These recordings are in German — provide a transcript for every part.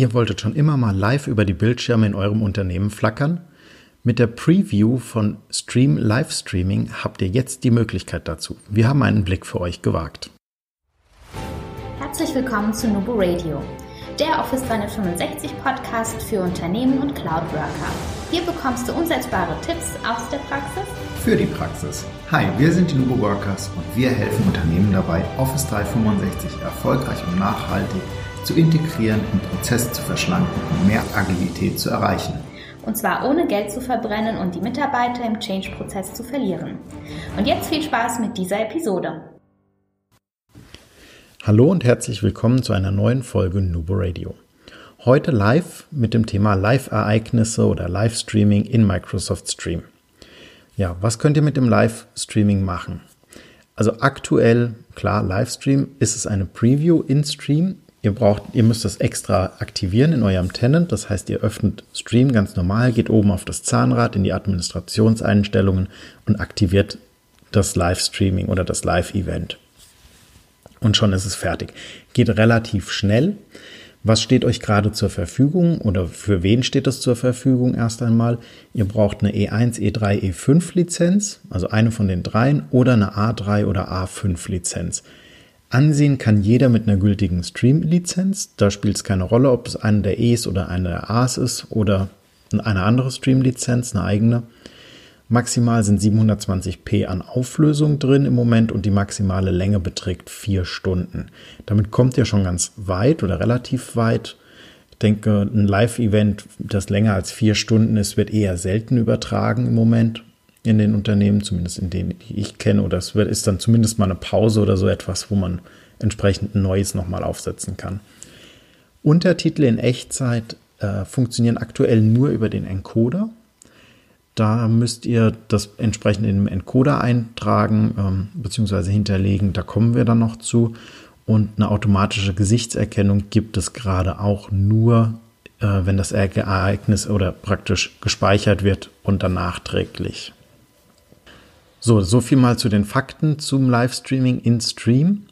Ihr wolltet schon immer mal live über die Bildschirme in eurem Unternehmen flackern? Mit der Preview von Stream Live Streaming habt ihr jetzt die Möglichkeit dazu. Wir haben einen Blick für euch gewagt. Herzlich willkommen zu Nubo Radio, der Office 365 Podcast für Unternehmen und Cloud Worker. Hier bekommst du umsetzbare Tipps aus der Praxis für die Praxis. Hi, wir sind die Nubo Workers und wir helfen Unternehmen dabei, Office 365 erfolgreich und nachhaltig zu integrieren, den Prozess zu verschlanken und mehr Agilität zu erreichen. Und zwar ohne Geld zu verbrennen und die Mitarbeiter im Change-Prozess zu verlieren. Und jetzt viel Spaß mit dieser Episode. Hallo und herzlich willkommen zu einer neuen Folge Nubo Radio. Heute live mit dem Thema Live-Ereignisse oder Live-Streaming in Microsoft Stream. Ja, was könnt ihr mit dem Live-Streaming machen? Also aktuell, klar, Livestream ist es eine Preview in Stream. Ihr braucht, ihr müsst das extra aktivieren in eurem Tenant. Das heißt, ihr öffnet Stream ganz normal, geht oben auf das Zahnrad in die Administrationseinstellungen und aktiviert das Livestreaming oder das Live-Event. Und schon ist es fertig. Geht relativ schnell. Was steht euch gerade zur Verfügung oder für wen steht es zur Verfügung erst einmal? Ihr braucht eine E1, E3, E5 Lizenz, also eine von den dreien, oder eine A3 oder A5 Lizenz. Ansehen kann jeder mit einer gültigen Stream-Lizenz. Da spielt es keine Rolle, ob es eine der E's oder eine der A's ist oder eine andere Stream-Lizenz, eine eigene. Maximal sind 720p an Auflösung drin im Moment und die maximale Länge beträgt vier Stunden. Damit kommt ihr schon ganz weit oder relativ weit. Ich denke, ein Live-Event, das länger als vier Stunden ist, wird eher selten übertragen im Moment in den Unternehmen, zumindest in denen ich kenne, oder es ist dann zumindest mal eine Pause oder so etwas, wo man entsprechend Neues nochmal aufsetzen kann. Untertitel in Echtzeit äh, funktionieren aktuell nur über den Encoder. Da müsst ihr das entsprechend in den Encoder eintragen ähm, bzw. hinterlegen. Da kommen wir dann noch zu. Und eine automatische Gesichtserkennung gibt es gerade auch nur, äh, wenn das Ereignis oder praktisch gespeichert wird und dann nachträglich. So, so viel mal zu den Fakten zum Livestreaming in Stream.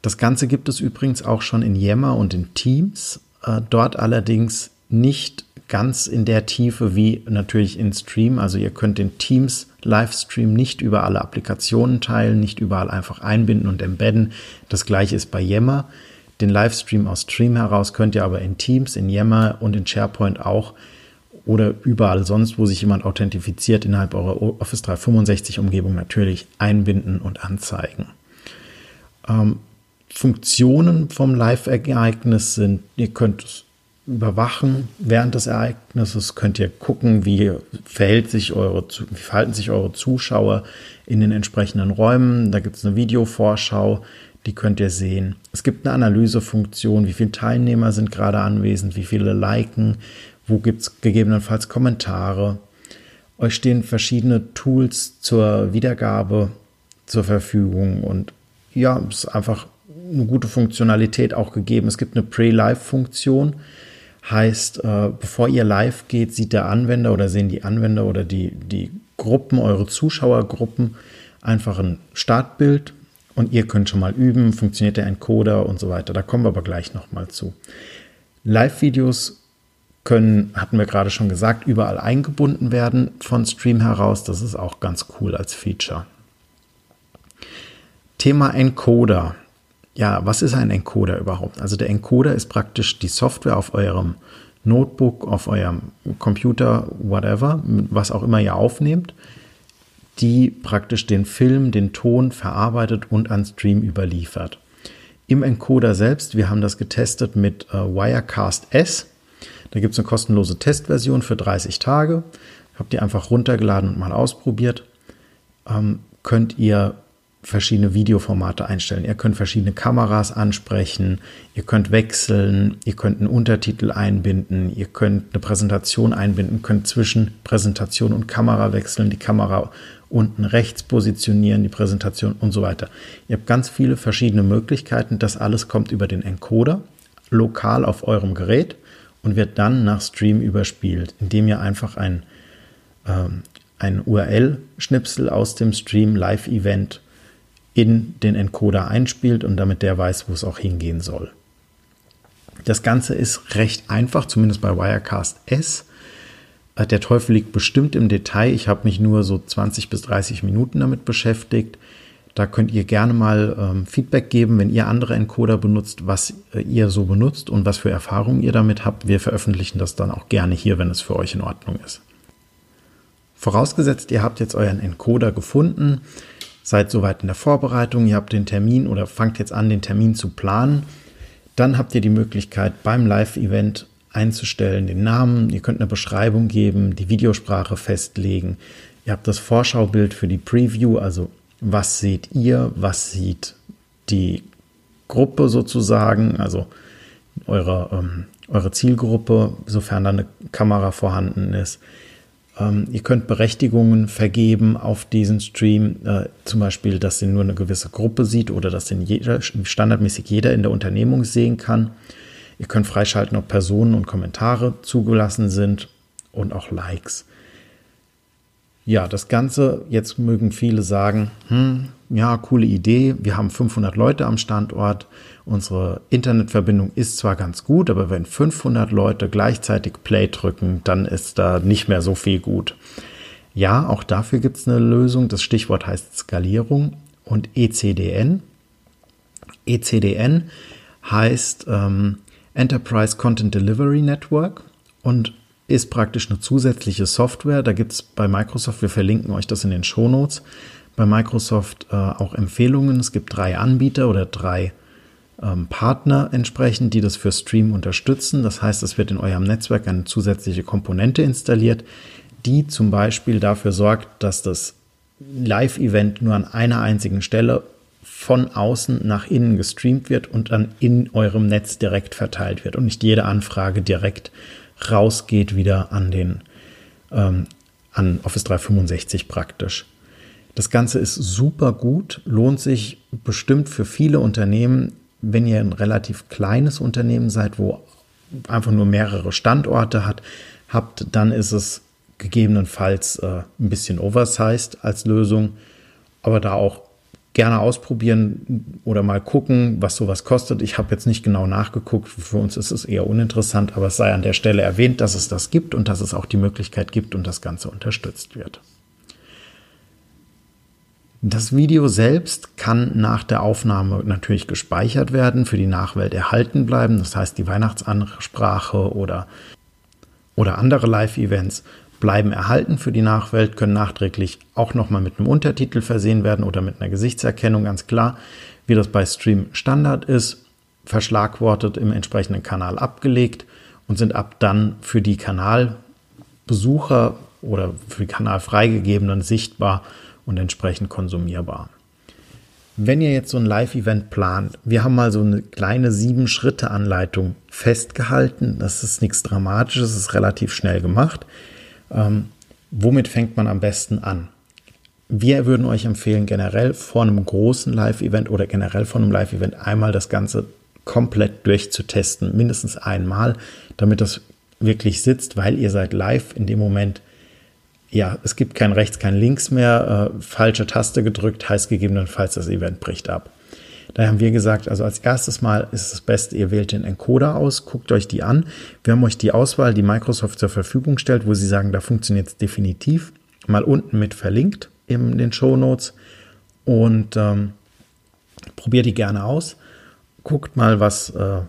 Das Ganze gibt es übrigens auch schon in Yammer und in Teams. Äh, dort allerdings nicht ganz in der Tiefe wie natürlich in Stream. Also ihr könnt den Teams Livestream nicht über alle Applikationen teilen, nicht überall einfach einbinden und embedden. Das gleiche ist bei Yammer. Den Livestream aus Stream heraus könnt ihr aber in Teams, in Yammer und in SharePoint auch oder überall sonst, wo sich jemand authentifiziert innerhalb eurer Office 365 Umgebung natürlich einbinden und anzeigen. Ähm, Funktionen vom Live-Ereignis sind, ihr könnt es überwachen während des Ereignisses, könnt ihr gucken, wie verhält sich eure, wie verhalten sich eure Zuschauer in den entsprechenden Räumen. Da gibt es eine Videovorschau, die könnt ihr sehen. Es gibt eine Analysefunktion, wie viele Teilnehmer sind gerade anwesend, wie viele liken, wo gibt es gegebenenfalls Kommentare. Euch stehen verschiedene Tools zur Wiedergabe zur Verfügung und ja, es ist einfach eine gute Funktionalität auch gegeben. Es gibt eine Pre-Live-Funktion, heißt, äh, bevor ihr live geht, sieht der Anwender oder sehen die Anwender oder die, die Gruppen, eure Zuschauergruppen einfach ein Startbild und ihr könnt schon mal üben, funktioniert der Encoder und so weiter. Da kommen wir aber gleich nochmal zu. Live-Videos können, hatten wir gerade schon gesagt, überall eingebunden werden von Stream heraus. Das ist auch ganz cool als Feature. Thema Encoder. Ja, was ist ein Encoder überhaupt? Also der Encoder ist praktisch die Software auf eurem Notebook, auf eurem Computer, whatever, was auch immer ihr aufnehmt, die praktisch den Film, den Ton verarbeitet und an Stream überliefert. Im Encoder selbst, wir haben das getestet mit äh, Wirecast S, da gibt es eine kostenlose Testversion für 30 Tage. Habt ihr einfach runtergeladen und mal ausprobiert. Ähm, könnt ihr verschiedene Videoformate einstellen. Ihr könnt verschiedene Kameras ansprechen, ihr könnt wechseln, ihr könnt einen Untertitel einbinden, ihr könnt eine Präsentation einbinden, könnt zwischen Präsentation und Kamera wechseln, die Kamera unten rechts positionieren, die Präsentation und so weiter. Ihr habt ganz viele verschiedene Möglichkeiten. Das alles kommt über den Encoder lokal auf eurem Gerät und wird dann nach Stream überspielt, indem ihr einfach ein, ähm, ein URL-Schnipsel aus dem Stream Live-Event in den Encoder einspielt und damit der weiß, wo es auch hingehen soll. Das Ganze ist recht einfach, zumindest bei Wirecast S. Äh, der Teufel liegt bestimmt im Detail. Ich habe mich nur so 20 bis 30 Minuten damit beschäftigt. Da könnt ihr gerne mal ähm, Feedback geben, wenn ihr andere Encoder benutzt, was äh, ihr so benutzt und was für Erfahrungen ihr damit habt. Wir veröffentlichen das dann auch gerne hier, wenn es für euch in Ordnung ist. Vorausgesetzt, ihr habt jetzt euren Encoder gefunden, seid soweit in der Vorbereitung, ihr habt den Termin oder fangt jetzt an, den Termin zu planen. Dann habt ihr die Möglichkeit, beim Live-Event einzustellen, den Namen, ihr könnt eine Beschreibung geben, die Videosprache festlegen. Ihr habt das Vorschaubild für die Preview, also was seht ihr, was sieht die Gruppe sozusagen, also eure, ähm, eure Zielgruppe, sofern da eine Kamera vorhanden ist. Ähm, ihr könnt Berechtigungen vergeben auf diesen Stream, äh, zum Beispiel, dass den nur eine gewisse Gruppe sieht oder dass den jeder, standardmäßig jeder in der Unternehmung sehen kann. Ihr könnt freischalten, ob Personen und Kommentare zugelassen sind und auch Likes. Ja, das Ganze, jetzt mögen viele sagen, hm, ja, coole Idee, wir haben 500 Leute am Standort, unsere Internetverbindung ist zwar ganz gut, aber wenn 500 Leute gleichzeitig Play drücken, dann ist da nicht mehr so viel gut. Ja, auch dafür gibt es eine Lösung, das Stichwort heißt Skalierung und ECDN. ECDN heißt ähm, Enterprise Content Delivery Network und ist praktisch eine zusätzliche Software. Da gibt es bei Microsoft, wir verlinken euch das in den Shownotes, bei Microsoft äh, auch Empfehlungen. Es gibt drei Anbieter oder drei ähm, Partner entsprechend, die das für Stream unterstützen. Das heißt, es wird in eurem Netzwerk eine zusätzliche Komponente installiert, die zum Beispiel dafür sorgt, dass das Live-Event nur an einer einzigen Stelle von außen nach innen gestreamt wird und dann in eurem Netz direkt verteilt wird und nicht jede Anfrage direkt rausgeht wieder an den ähm, an Office 365 praktisch. Das Ganze ist super gut, lohnt sich bestimmt für viele Unternehmen, wenn ihr ein relativ kleines Unternehmen seid, wo einfach nur mehrere Standorte hat, habt, dann ist es gegebenenfalls äh, ein bisschen oversized als Lösung, aber da auch gerne ausprobieren oder mal gucken, was sowas kostet. Ich habe jetzt nicht genau nachgeguckt. Für uns ist es eher uninteressant, aber es sei an der Stelle erwähnt, dass es das gibt und dass es auch die Möglichkeit gibt und das Ganze unterstützt wird. Das Video selbst kann nach der Aufnahme natürlich gespeichert werden, für die Nachwelt erhalten bleiben. Das heißt, die Weihnachtsansprache oder, oder andere Live-Events bleiben erhalten für die Nachwelt, können nachträglich auch nochmal mit einem Untertitel versehen werden oder mit einer Gesichtserkennung, ganz klar, wie das bei Stream Standard ist, verschlagwortet im entsprechenden Kanal abgelegt und sind ab dann für die Kanalbesucher oder für die Kanal freigegebenen sichtbar und entsprechend konsumierbar. Wenn ihr jetzt so ein Live-Event plant, wir haben mal so eine kleine sieben-Schritte-Anleitung festgehalten. Das ist nichts Dramatisches, ist relativ schnell gemacht. Ähm, womit fängt man am besten an? Wir würden euch empfehlen, generell vor einem großen Live-Event oder generell vor einem Live-Event einmal das Ganze komplett durchzutesten, mindestens einmal, damit das wirklich sitzt, weil ihr seid live in dem Moment. Ja, es gibt kein rechts, kein links mehr. Äh, falsche Taste gedrückt heißt gegebenenfalls, das Event bricht ab. Daher haben wir gesagt, also als erstes Mal ist es das Beste, ihr wählt den Encoder aus, guckt euch die an. Wir haben euch die Auswahl, die Microsoft zur Verfügung stellt, wo sie sagen, da funktioniert es definitiv, mal unten mit verlinkt in den Show Notes und ähm, probiert die gerne aus. Guckt mal, was, äh,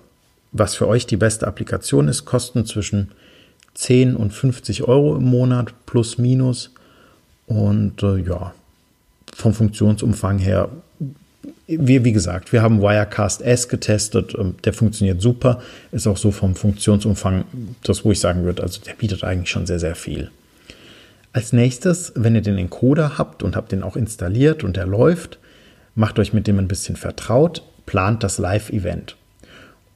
was für euch die beste Applikation ist. Kosten zwischen 10 und 50 Euro im Monat plus minus. Und äh, ja, vom Funktionsumfang her wir, wie gesagt, wir haben Wirecast S getestet, der funktioniert super, ist auch so vom Funktionsumfang das, wo ich sagen würde, also der bietet eigentlich schon sehr, sehr viel. Als nächstes, wenn ihr den Encoder habt und habt den auch installiert und der läuft, macht euch mit dem ein bisschen vertraut, plant das Live-Event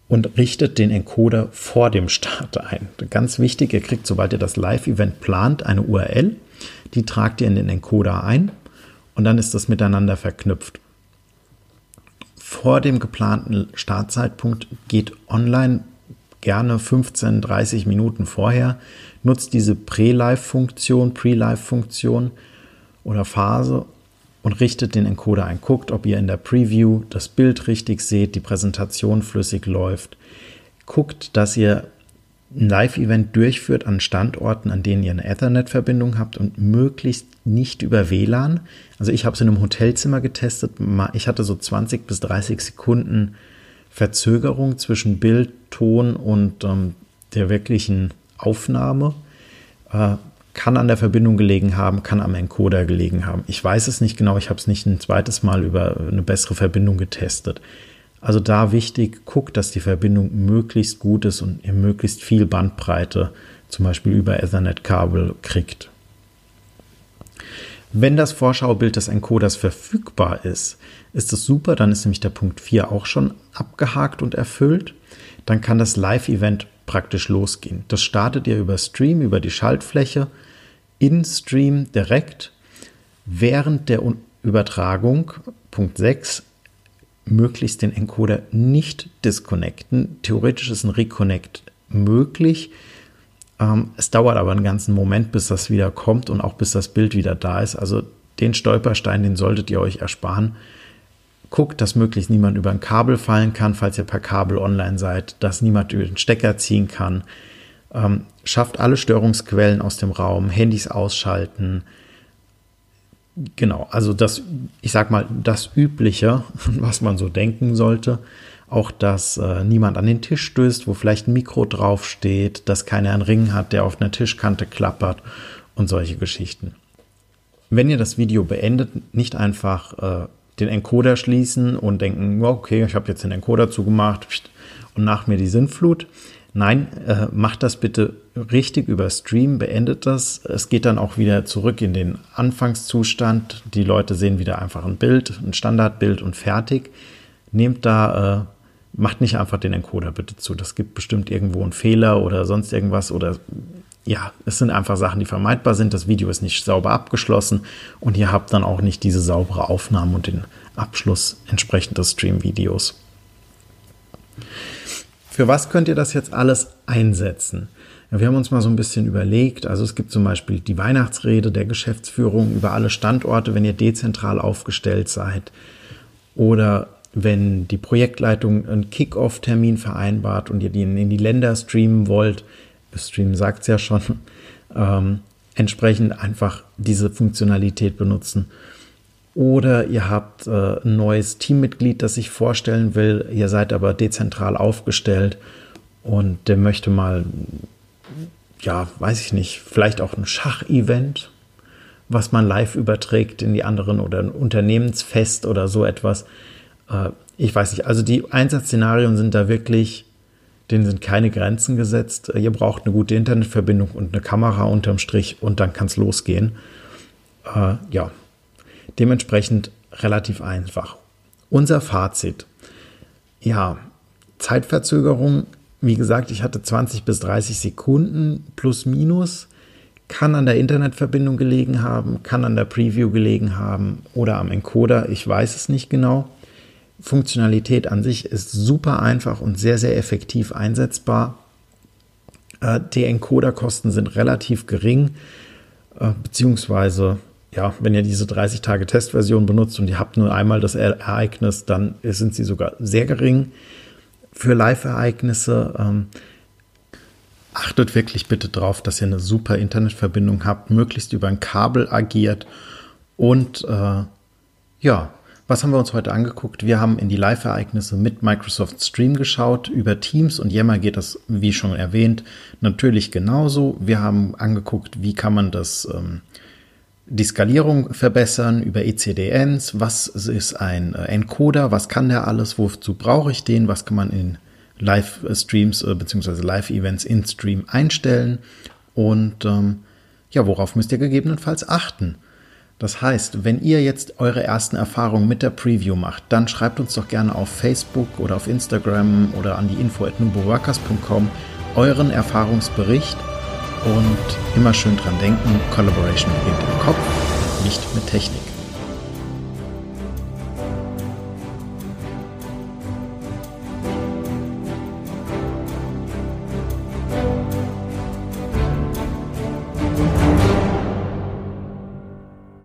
und richtet den Encoder vor dem Start ein. Ganz wichtig, ihr kriegt, sobald ihr das Live-Event plant, eine URL, die tragt ihr in den Encoder ein und dann ist das miteinander verknüpft vor dem geplanten Startzeitpunkt geht online gerne 15, 30 Minuten vorher, nutzt diese Pre-Live-Funktion, Pre-Live-Funktion oder Phase und richtet den Encoder ein. Guckt, ob ihr in der Preview das Bild richtig seht, die Präsentation flüssig läuft. guckt, dass ihr ein Live-Event durchführt an Standorten, an denen ihr eine Ethernet-Verbindung habt und möglichst nicht über WLAN. Also ich habe es in einem Hotelzimmer getestet. Ich hatte so 20 bis 30 Sekunden Verzögerung zwischen Bild, Ton und ähm, der wirklichen Aufnahme. Äh, kann an der Verbindung gelegen haben, kann am Encoder gelegen haben. Ich weiß es nicht genau, ich habe es nicht ein zweites Mal über eine bessere Verbindung getestet. Also da wichtig, guckt, dass die Verbindung möglichst gut ist und ihr möglichst viel Bandbreite, zum Beispiel über Ethernet-Kabel, kriegt. Wenn das Vorschaubild des Encoders verfügbar ist, ist es super, dann ist nämlich der Punkt 4 auch schon abgehakt und erfüllt. Dann kann das Live-Event praktisch losgehen. Das startet ihr über Stream, über die Schaltfläche, in Stream direkt während der Übertragung. Punkt 6 möglichst den Encoder nicht disconnecten. Theoretisch ist ein Reconnect möglich. Ähm, es dauert aber einen ganzen Moment, bis das wieder kommt und auch bis das Bild wieder da ist. Also den Stolperstein, den solltet ihr euch ersparen. Guckt, dass möglichst niemand über ein Kabel fallen kann, falls ihr per Kabel online seid, dass niemand über den Stecker ziehen kann. Ähm, schafft alle Störungsquellen aus dem Raum, Handys ausschalten, Genau, also das, ich sag mal, das Übliche, was man so denken sollte. Auch, dass äh, niemand an den Tisch stößt, wo vielleicht ein Mikro draufsteht, dass keiner einen Ring hat, der auf einer Tischkante klappert und solche Geschichten. Wenn ihr das Video beendet, nicht einfach äh, den Encoder schließen und denken, okay, ich habe jetzt den Encoder zugemacht und nach mir die Sinnflut, Nein, äh, macht das bitte richtig über Stream, beendet das. Es geht dann auch wieder zurück in den Anfangszustand. Die Leute sehen wieder einfach ein Bild, ein Standardbild und fertig. Nehmt da, äh, macht nicht einfach den Encoder bitte zu. Das gibt bestimmt irgendwo einen Fehler oder sonst irgendwas oder ja, es sind einfach Sachen, die vermeidbar sind. Das Video ist nicht sauber abgeschlossen und ihr habt dann auch nicht diese saubere Aufnahme und den Abschluss entsprechend des Stream-Videos. Für was könnt ihr das jetzt alles einsetzen? Ja, wir haben uns mal so ein bisschen überlegt. Also es gibt zum Beispiel die Weihnachtsrede der Geschäftsführung über alle Standorte, wenn ihr dezentral aufgestellt seid. Oder wenn die Projektleitung einen Kick-Off-Termin vereinbart und ihr den in die Länder streamen wollt, Stream sagt es ja schon, ähm, entsprechend einfach diese Funktionalität benutzen. Oder ihr habt äh, ein neues Teammitglied, das sich vorstellen will, ihr seid aber dezentral aufgestellt und der möchte mal, ja, weiß ich nicht, vielleicht auch ein Schachevent, was man live überträgt in die anderen oder ein Unternehmensfest oder so etwas. Äh, ich weiß nicht, also die Einsatzszenarien sind da wirklich, denen sind keine Grenzen gesetzt. Ihr braucht eine gute Internetverbindung und eine Kamera unterm Strich und dann kann es losgehen. Äh, ja, Dementsprechend relativ einfach. Unser Fazit. Ja, Zeitverzögerung, wie gesagt, ich hatte 20 bis 30 Sekunden plus minus. Kann an der Internetverbindung gelegen haben, kann an der Preview gelegen haben oder am Encoder, ich weiß es nicht genau. Funktionalität an sich ist super einfach und sehr, sehr effektiv einsetzbar. Äh, die Encoder-Kosten sind relativ gering, äh, beziehungsweise ja, wenn ihr diese 30 Tage Testversion benutzt und ihr habt nur einmal das Ereignis, dann sind sie sogar sehr gering für Live-Ereignisse. Ähm, achtet wirklich bitte darauf, dass ihr eine super Internetverbindung habt, möglichst über ein Kabel agiert. Und äh, ja, was haben wir uns heute angeguckt? Wir haben in die Live-Ereignisse mit Microsoft Stream geschaut. Über Teams und Yammer geht das, wie schon erwähnt, natürlich genauso. Wir haben angeguckt, wie kann man das ähm, die Skalierung verbessern über ECDNs. Was ist ein äh, Encoder? Was kann der alles? Wozu brauche ich den? Was kann man in Live-Streams äh, bzw. Live-Events in Stream einstellen? Und ähm, ja, worauf müsst ihr gegebenenfalls achten? Das heißt, wenn ihr jetzt eure ersten Erfahrungen mit der Preview macht, dann schreibt uns doch gerne auf Facebook oder auf Instagram oder an die info at nuboworkers.com euren Erfahrungsbericht und immer schön dran denken, Collaboration beginnt im Kopf, nicht mit Technik.